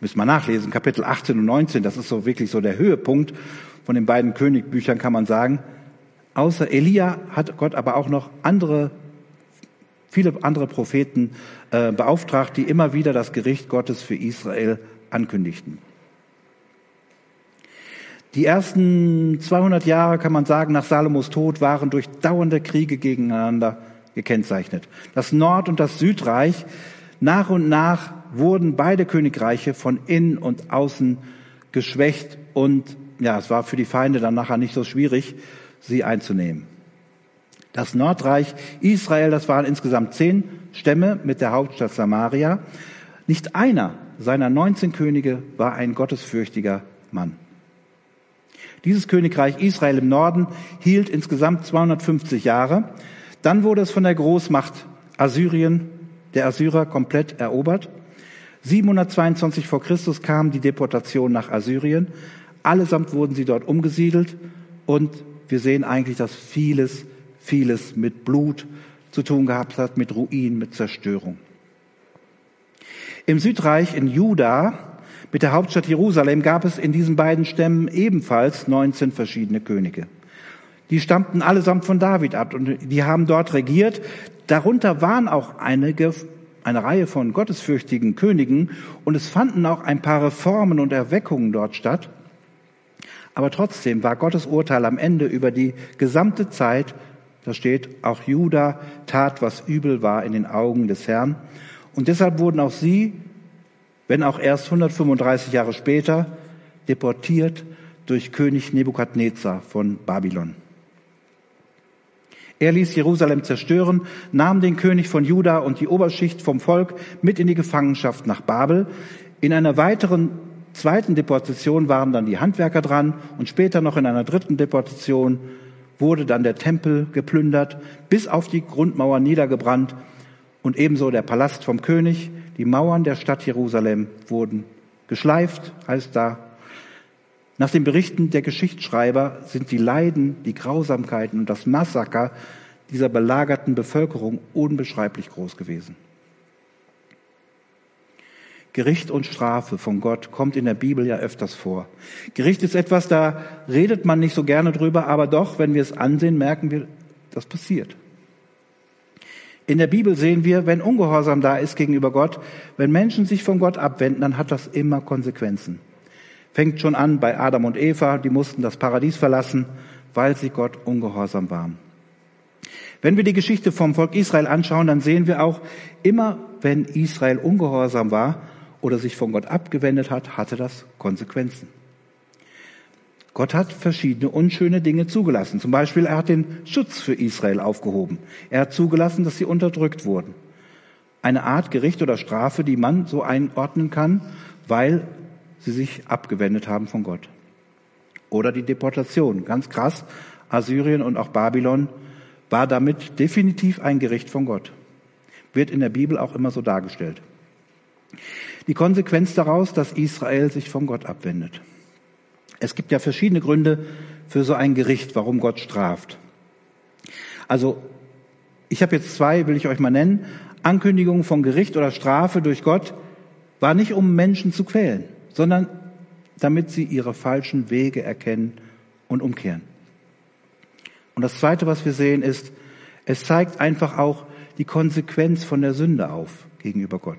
Müssen wir nachlesen, Kapitel 18 und 19, das ist so wirklich so der Höhepunkt von den beiden Königbüchern, kann man sagen. Außer Elia hat Gott aber auch noch andere viele andere Propheten äh, beauftragt, die immer wieder das Gericht Gottes für Israel ankündigten. Die ersten 200 Jahre, kann man sagen, nach Salomos Tod waren durch dauernde Kriege gegeneinander gekennzeichnet. Das Nord- und das Südreich, nach und nach wurden beide Königreiche von innen und außen geschwächt und ja, es war für die Feinde dann nachher nicht so schwierig, sie einzunehmen. Das Nordreich Israel, das waren insgesamt zehn Stämme mit der Hauptstadt Samaria. Nicht einer seiner 19 Könige war ein gottesfürchtiger Mann. Dieses Königreich Israel im Norden hielt insgesamt 250 Jahre. Dann wurde es von der Großmacht Assyrien, der Assyrer, komplett erobert. 722 vor Christus kam die Deportation nach Assyrien. Allesamt wurden sie dort umgesiedelt und wir sehen eigentlich, dass vieles vieles mit Blut zu tun gehabt hat, mit Ruin, mit Zerstörung. Im Südreich in Juda mit der Hauptstadt Jerusalem gab es in diesen beiden Stämmen ebenfalls 19 verschiedene Könige. Die stammten allesamt von David ab und die haben dort regiert. Darunter waren auch einige, eine Reihe von gottesfürchtigen Königen und es fanden auch ein paar Reformen und Erweckungen dort statt. Aber trotzdem war Gottes Urteil am Ende über die gesamte Zeit da steht, auch Juda tat, was übel war in den Augen des Herrn. Und deshalb wurden auch sie, wenn auch erst 135 Jahre später, deportiert durch König Nebukadnezar von Babylon. Er ließ Jerusalem zerstören, nahm den König von Juda und die Oberschicht vom Volk mit in die Gefangenschaft nach Babel. In einer weiteren zweiten Deportation waren dann die Handwerker dran und später noch in einer dritten Deportation wurde dann der Tempel geplündert, bis auf die Grundmauer niedergebrannt und ebenso der Palast vom König. Die Mauern der Stadt Jerusalem wurden geschleift, heißt da. Nach den Berichten der Geschichtsschreiber sind die Leiden, die Grausamkeiten und das Massaker dieser belagerten Bevölkerung unbeschreiblich groß gewesen. Gericht und Strafe von Gott kommt in der Bibel ja öfters vor. Gericht ist etwas, da redet man nicht so gerne drüber, aber doch, wenn wir es ansehen, merken wir, das passiert. In der Bibel sehen wir, wenn Ungehorsam da ist gegenüber Gott, wenn Menschen sich von Gott abwenden, dann hat das immer Konsequenzen. Fängt schon an bei Adam und Eva, die mussten das Paradies verlassen, weil sie Gott ungehorsam waren. Wenn wir die Geschichte vom Volk Israel anschauen, dann sehen wir auch, immer wenn Israel ungehorsam war, oder sich von Gott abgewendet hat, hatte das Konsequenzen. Gott hat verschiedene unschöne Dinge zugelassen. Zum Beispiel, er hat den Schutz für Israel aufgehoben. Er hat zugelassen, dass sie unterdrückt wurden. Eine Art Gericht oder Strafe, die man so einordnen kann, weil sie sich abgewendet haben von Gott. Oder die Deportation. Ganz krass. Assyrien und auch Babylon war damit definitiv ein Gericht von Gott. Wird in der Bibel auch immer so dargestellt. Die Konsequenz daraus, dass Israel sich von Gott abwendet. Es gibt ja verschiedene Gründe für so ein Gericht, warum Gott straft. Also, ich habe jetzt zwei, will ich euch mal nennen. Ankündigungen von Gericht oder Strafe durch Gott war nicht, um Menschen zu quälen, sondern damit sie ihre falschen Wege erkennen und umkehren. Und das Zweite, was wir sehen, ist, es zeigt einfach auch die Konsequenz von der Sünde auf gegenüber Gott.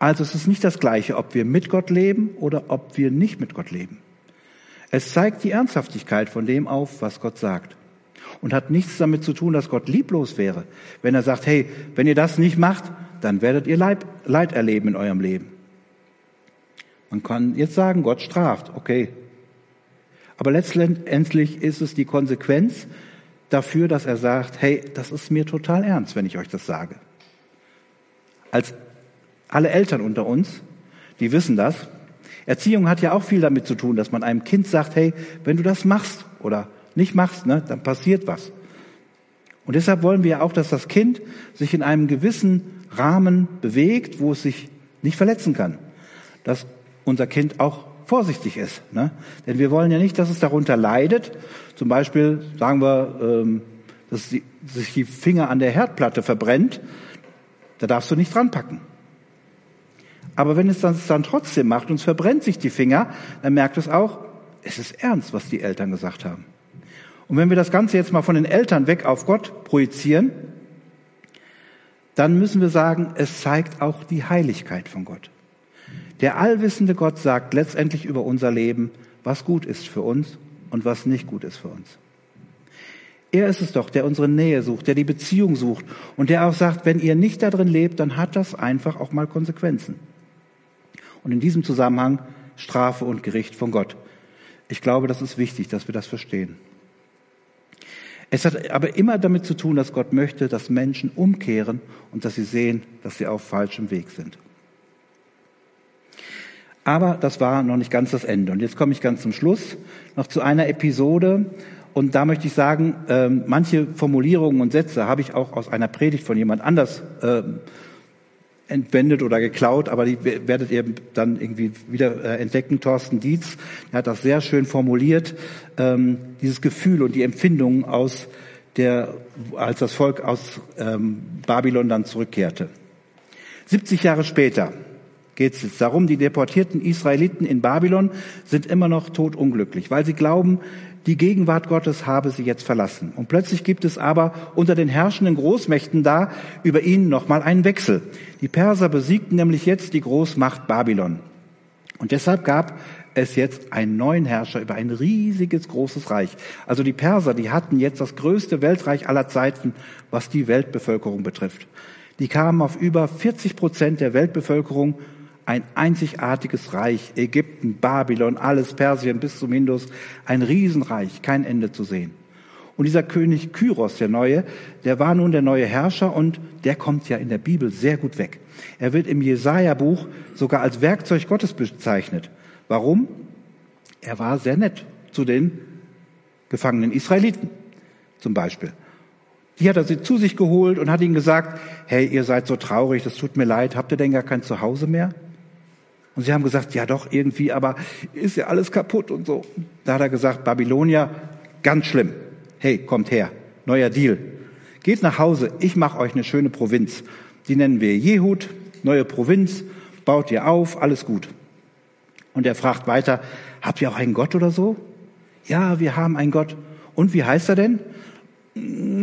Also es ist nicht das Gleiche, ob wir mit Gott leben oder ob wir nicht mit Gott leben. Es zeigt die Ernsthaftigkeit von dem auf, was Gott sagt. Und hat nichts damit zu tun, dass Gott lieblos wäre. Wenn er sagt, hey, wenn ihr das nicht macht, dann werdet ihr Leid, Leid erleben in eurem Leben. Man kann jetzt sagen, Gott straft, okay. Aber letztendlich ist es die Konsequenz dafür, dass er sagt, hey, das ist mir total ernst, wenn ich euch das sage. Als alle Eltern unter uns, die wissen das. Erziehung hat ja auch viel damit zu tun, dass man einem Kind sagt, hey, wenn du das machst oder nicht machst, ne, dann passiert was. Und deshalb wollen wir auch, dass das Kind sich in einem gewissen Rahmen bewegt, wo es sich nicht verletzen kann. Dass unser Kind auch vorsichtig ist. Ne? Denn wir wollen ja nicht, dass es darunter leidet. Zum Beispiel sagen wir, ähm, dass die, sich die Finger an der Herdplatte verbrennt. Da darfst du nicht dran packen. Aber wenn es das dann trotzdem macht und es verbrennt sich die Finger, dann merkt es auch, es ist ernst, was die Eltern gesagt haben. Und wenn wir das Ganze jetzt mal von den Eltern weg auf Gott projizieren, dann müssen wir sagen, es zeigt auch die Heiligkeit von Gott. Der allwissende Gott sagt letztendlich über unser Leben, was gut ist für uns und was nicht gut ist für uns. Er ist es doch, der unsere Nähe sucht, der die Beziehung sucht und der auch sagt, wenn ihr nicht darin lebt, dann hat das einfach auch mal Konsequenzen. Und in diesem Zusammenhang Strafe und Gericht von Gott. Ich glaube, das ist wichtig, dass wir das verstehen. Es hat aber immer damit zu tun, dass Gott möchte, dass Menschen umkehren und dass sie sehen, dass sie auf falschem Weg sind. Aber das war noch nicht ganz das Ende. Und jetzt komme ich ganz zum Schluss noch zu einer Episode. Und da möchte ich sagen, äh, manche Formulierungen und Sätze habe ich auch aus einer Predigt von jemand anders äh, entwendet oder geklaut, aber die werdet ihr dann irgendwie wieder äh, entdecken. Thorsten Dietz, der hat das sehr schön formuliert, ähm, dieses Gefühl und die Empfindungen aus der, als das Volk aus ähm, Babylon dann zurückkehrte. 70 Jahre später geht es jetzt darum, die deportierten Israeliten in Babylon sind immer noch totunglücklich, weil sie glauben, die Gegenwart Gottes habe sie jetzt verlassen. Und plötzlich gibt es aber unter den herrschenden Großmächten da über ihnen nochmal einen Wechsel. Die Perser besiegten nämlich jetzt die Großmacht Babylon. Und deshalb gab es jetzt einen neuen Herrscher über ein riesiges, großes Reich. Also die Perser, die hatten jetzt das größte Weltreich aller Zeiten, was die Weltbevölkerung betrifft. Die kamen auf über 40 Prozent der Weltbevölkerung ein einzigartiges Reich, Ägypten, Babylon, alles Persien bis zum Indus, ein Riesenreich, kein Ende zu sehen. Und dieser König Kyros, der neue, der war nun der neue Herrscher und der kommt ja in der Bibel sehr gut weg. Er wird im Jesaja-Buch sogar als Werkzeug Gottes bezeichnet. Warum? Er war sehr nett zu den gefangenen Israeliten zum Beispiel. Die hat er sie zu sich geholt und hat ihnen gesagt, hey, ihr seid so traurig, das tut mir leid, habt ihr denn gar kein Zuhause mehr? Und sie haben gesagt, ja doch, irgendwie, aber ist ja alles kaputt und so. Da hat er gesagt, Babylonia, ganz schlimm. Hey, kommt her, neuer Deal. Geht nach Hause, ich mache euch eine schöne Provinz. Die nennen wir Jehud, neue Provinz, baut ihr auf, alles gut. Und er fragt weiter, habt ihr auch einen Gott oder so? Ja, wir haben einen Gott. Und wie heißt er denn?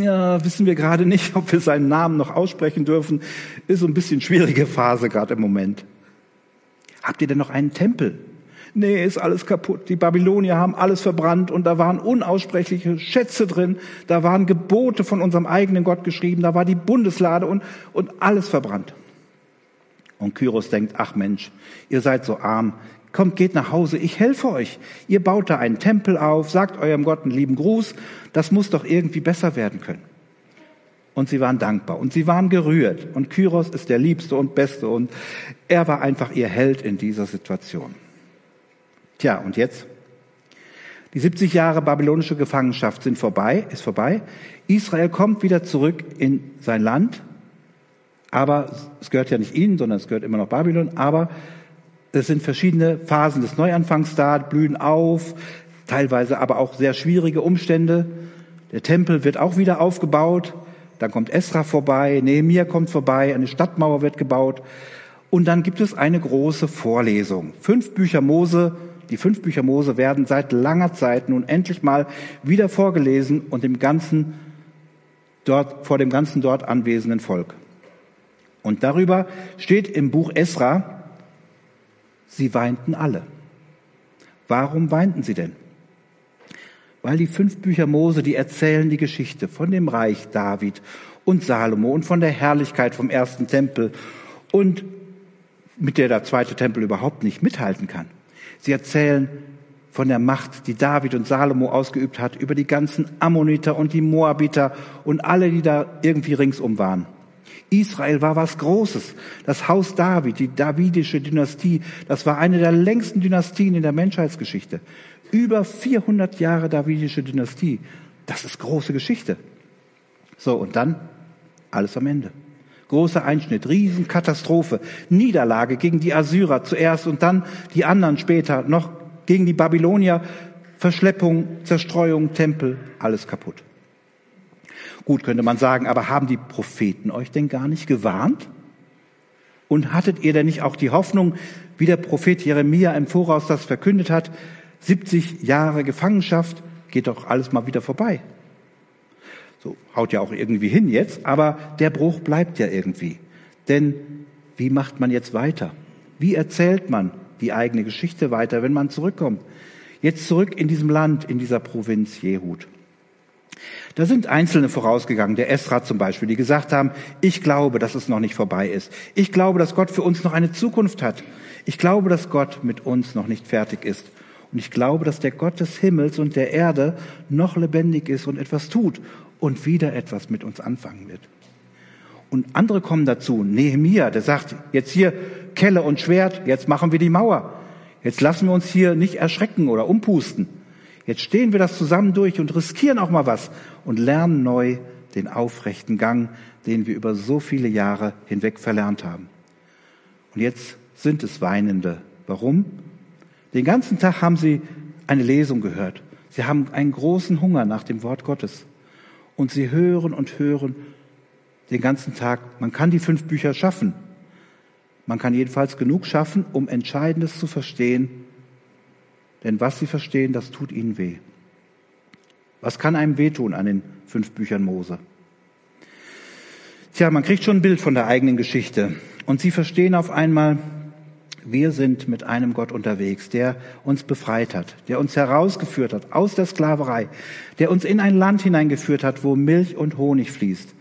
Ja, wissen wir gerade nicht, ob wir seinen Namen noch aussprechen dürfen. Ist so ein bisschen schwierige Phase gerade im Moment. Habt ihr denn noch einen Tempel? Nee, ist alles kaputt. Die Babylonier haben alles verbrannt und da waren unaussprechliche Schätze drin. Da waren Gebote von unserem eigenen Gott geschrieben. Da war die Bundeslade und, und alles verbrannt. Und Kyros denkt, ach Mensch, ihr seid so arm. Kommt, geht nach Hause, ich helfe euch. Ihr baut da einen Tempel auf, sagt eurem Gott einen lieben Gruß. Das muss doch irgendwie besser werden können und sie waren dankbar und sie waren gerührt. Und Kyros ist der Liebste und Beste und er war einfach ihr Held in dieser Situation. Tja, und jetzt? Die 70 Jahre babylonische Gefangenschaft sind vorbei, ist vorbei. Israel kommt wieder zurück in sein Land. Aber es gehört ja nicht ihnen, sondern es gehört immer noch Babylon. Aber es sind verschiedene Phasen des Neuanfangs da, blühen auf, teilweise aber auch sehr schwierige Umstände. Der Tempel wird auch wieder aufgebaut. Dann kommt Esra vorbei, Nehemiah kommt vorbei, eine Stadtmauer wird gebaut. Und dann gibt es eine große Vorlesung. Fünf Bücher Mose, die fünf Bücher Mose werden seit langer Zeit nun endlich mal wieder vorgelesen und dem ganzen dort, vor dem ganzen dort anwesenden Volk. Und darüber steht im Buch Esra, sie weinten alle. Warum weinten sie denn? Weil die fünf Bücher Mose, die erzählen die Geschichte von dem Reich David und Salomo und von der Herrlichkeit vom ersten Tempel und mit der der zweite Tempel überhaupt nicht mithalten kann. Sie erzählen von der Macht, die David und Salomo ausgeübt hat über die ganzen Ammoniter und die Moabiter und alle, die da irgendwie ringsum waren. Israel war was Großes. Das Haus David, die davidische Dynastie, das war eine der längsten Dynastien in der Menschheitsgeschichte. Über 400 Jahre davidische Dynastie. Das ist große Geschichte. So, und dann alles am Ende. Großer Einschnitt, Riesenkatastrophe, Niederlage gegen die Assyrer zuerst und dann die anderen später, noch gegen die Babylonier, Verschleppung, Zerstreuung, Tempel, alles kaputt. Gut, könnte man sagen, aber haben die Propheten euch denn gar nicht gewarnt? Und hattet ihr denn nicht auch die Hoffnung, wie der Prophet Jeremia im Voraus das verkündet hat, 70 Jahre Gefangenschaft, geht doch alles mal wieder vorbei. So, haut ja auch irgendwie hin jetzt, aber der Bruch bleibt ja irgendwie. Denn wie macht man jetzt weiter? Wie erzählt man die eigene Geschichte weiter, wenn man zurückkommt. Jetzt zurück in diesem Land, in dieser Provinz Jehud. Da sind Einzelne vorausgegangen, der Esra zum Beispiel, die gesagt haben, ich glaube, dass es noch nicht vorbei ist. Ich glaube, dass Gott für uns noch eine Zukunft hat. Ich glaube, dass Gott mit uns noch nicht fertig ist. Und ich glaube, dass der Gott des Himmels und der Erde noch lebendig ist und etwas tut und wieder etwas mit uns anfangen wird. Und andere kommen dazu. Nehemia, der sagt, jetzt hier Kelle und Schwert, jetzt machen wir die Mauer. Jetzt lassen wir uns hier nicht erschrecken oder umpusten. Jetzt stehen wir das zusammen durch und riskieren auch mal was und lernen neu den aufrechten Gang, den wir über so viele Jahre hinweg verlernt haben. Und jetzt sind es Weinende. Warum? Den ganzen Tag haben sie eine Lesung gehört. Sie haben einen großen Hunger nach dem Wort Gottes. Und sie hören und hören den ganzen Tag. Man kann die fünf Bücher schaffen. Man kann jedenfalls genug schaffen, um Entscheidendes zu verstehen. Denn was sie verstehen, das tut ihnen weh. Was kann einem wehtun an den fünf Büchern Mose? Tja, man kriegt schon ein Bild von der eigenen Geschichte. Und sie verstehen auf einmal, wir sind mit einem Gott unterwegs, der uns befreit hat, der uns herausgeführt hat aus der Sklaverei, der uns in ein Land hineingeführt hat, wo Milch und Honig fließt,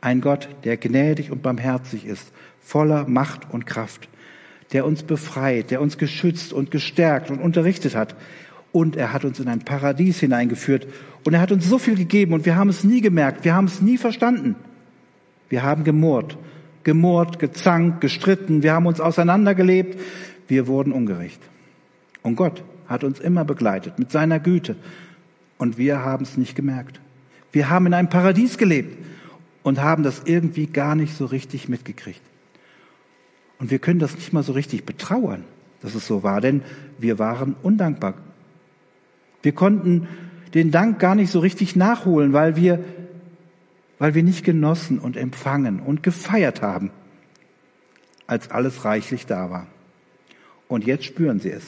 ein Gott, der gnädig und barmherzig ist, voller Macht und Kraft, der uns befreit, der uns geschützt und gestärkt und unterrichtet hat. Und er hat uns in ein Paradies hineingeführt. Und er hat uns so viel gegeben und wir haben es nie gemerkt, wir haben es nie verstanden. Wir haben gemurrt, gemurrt, gezankt, gestritten, wir haben uns auseinandergelebt, wir wurden ungerecht. Und Gott hat uns immer begleitet mit seiner Güte. Und wir haben es nicht gemerkt. Wir haben in einem Paradies gelebt und haben das irgendwie gar nicht so richtig mitgekriegt. Und wir können das nicht mal so richtig betrauern, dass es so war, denn wir waren undankbar. Wir konnten den Dank gar nicht so richtig nachholen, weil wir, weil wir nicht genossen und empfangen und gefeiert haben, als alles reichlich da war. Und jetzt spüren sie es.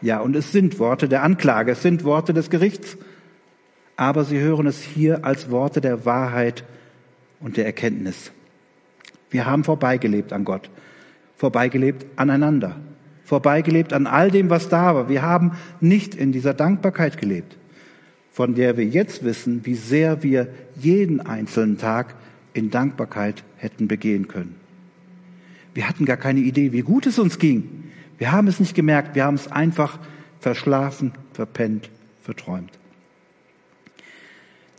Ja, und es sind Worte der Anklage, es sind Worte des Gerichts, aber sie hören es hier als Worte der Wahrheit und der Erkenntnis. Wir haben vorbeigelebt an Gott, vorbeigelebt aneinander, vorbeigelebt an all dem, was da war. Wir haben nicht in dieser Dankbarkeit gelebt, von der wir jetzt wissen, wie sehr wir jeden einzelnen Tag in Dankbarkeit hätten begehen können. Wir hatten gar keine Idee, wie gut es uns ging. Wir haben es nicht gemerkt, wir haben es einfach verschlafen, verpennt, verträumt.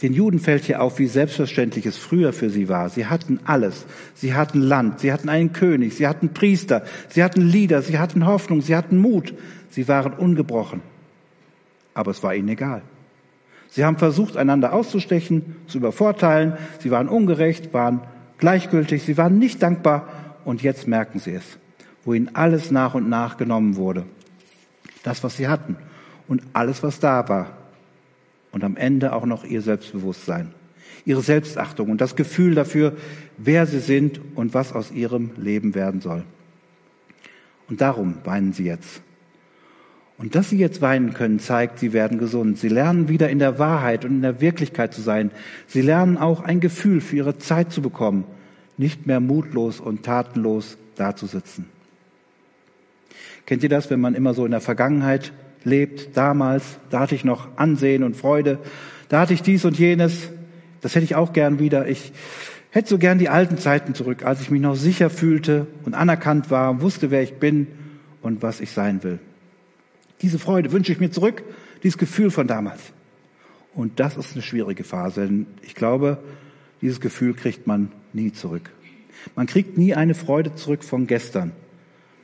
Den Juden fällt hier auf, wie selbstverständlich es früher für sie war. Sie hatten alles. Sie hatten Land, sie hatten einen König, sie hatten Priester, sie hatten Lieder, sie hatten Hoffnung, sie hatten Mut. Sie waren ungebrochen. Aber es war ihnen egal. Sie haben versucht, einander auszustechen, zu übervorteilen. Sie waren ungerecht, waren gleichgültig, sie waren nicht dankbar. Und jetzt merken sie es, wo ihnen alles nach und nach genommen wurde. Das, was sie hatten und alles, was da war, und am Ende auch noch ihr Selbstbewusstsein, ihre Selbstachtung und das Gefühl dafür, wer sie sind und was aus ihrem Leben werden soll. Und darum weinen sie jetzt. Und dass sie jetzt weinen können, zeigt, sie werden gesund. Sie lernen wieder in der Wahrheit und in der Wirklichkeit zu sein. Sie lernen auch ein Gefühl für ihre Zeit zu bekommen, nicht mehr mutlos und tatenlos dazusitzen. Kennt ihr das, wenn man immer so in der Vergangenheit lebt damals. Da hatte ich noch Ansehen und Freude. Da hatte ich dies und jenes. Das hätte ich auch gern wieder. Ich hätte so gern die alten Zeiten zurück, als ich mich noch sicher fühlte und anerkannt war, wusste, wer ich bin und was ich sein will. Diese Freude wünsche ich mir zurück, dieses Gefühl von damals. Und das ist eine schwierige Phase, denn ich glaube, dieses Gefühl kriegt man nie zurück. Man kriegt nie eine Freude zurück von gestern.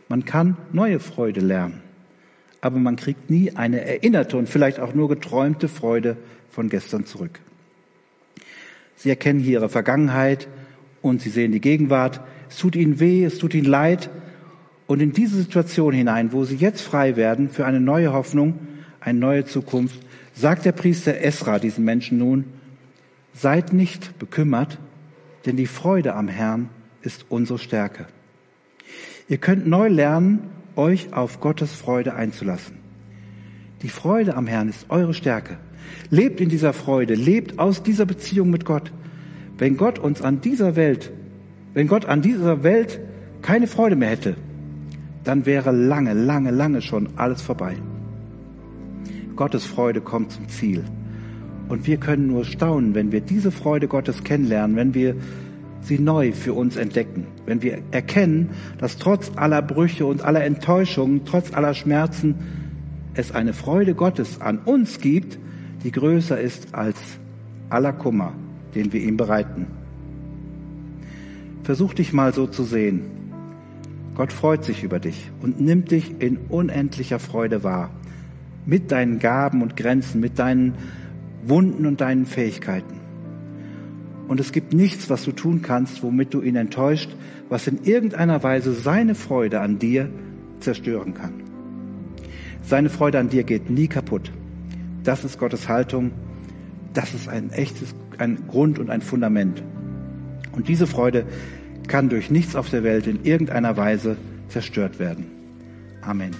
Man kann neue Freude lernen, aber man kriegt nie eine erinnerte und vielleicht auch nur geträumte Freude von gestern zurück. Sie erkennen hier ihre Vergangenheit und sie sehen die Gegenwart. Es tut ihnen weh, es tut ihnen leid. Und in diese Situation hinein, wo sie jetzt frei werden für eine neue Hoffnung, eine neue Zukunft, sagt der Priester Esra diesen Menschen nun, seid nicht bekümmert, denn die Freude am Herrn ist unsere Stärke. Ihr könnt neu lernen, euch auf Gottes Freude einzulassen. Die Freude am Herrn ist eure Stärke. Lebt in dieser Freude, lebt aus dieser Beziehung mit Gott. Wenn Gott uns an dieser Welt, wenn Gott an dieser Welt keine Freude mehr hätte, dann wäre lange, lange, lange schon alles vorbei. Gottes Freude kommt zum Ziel. Und wir können nur staunen, wenn wir diese Freude Gottes kennenlernen, wenn wir sie neu für uns entdecken, wenn wir erkennen, dass trotz aller Brüche und aller Enttäuschungen, trotz aller Schmerzen, es eine Freude Gottes an uns gibt, die größer ist als aller Kummer, den wir ihm bereiten. Versuch dich mal so zu sehen. Gott freut sich über dich und nimmt dich in unendlicher Freude wahr. Mit deinen Gaben und Grenzen, mit deinen Wunden und deinen Fähigkeiten. Und es gibt nichts, was du tun kannst, womit du ihn enttäuscht, was in irgendeiner Weise seine Freude an dir zerstören kann. Seine Freude an dir geht nie kaputt. Das ist Gottes Haltung. Das ist ein echtes, ein Grund und ein Fundament. Und diese Freude kann durch nichts auf der Welt in irgendeiner Weise zerstört werden. Amen.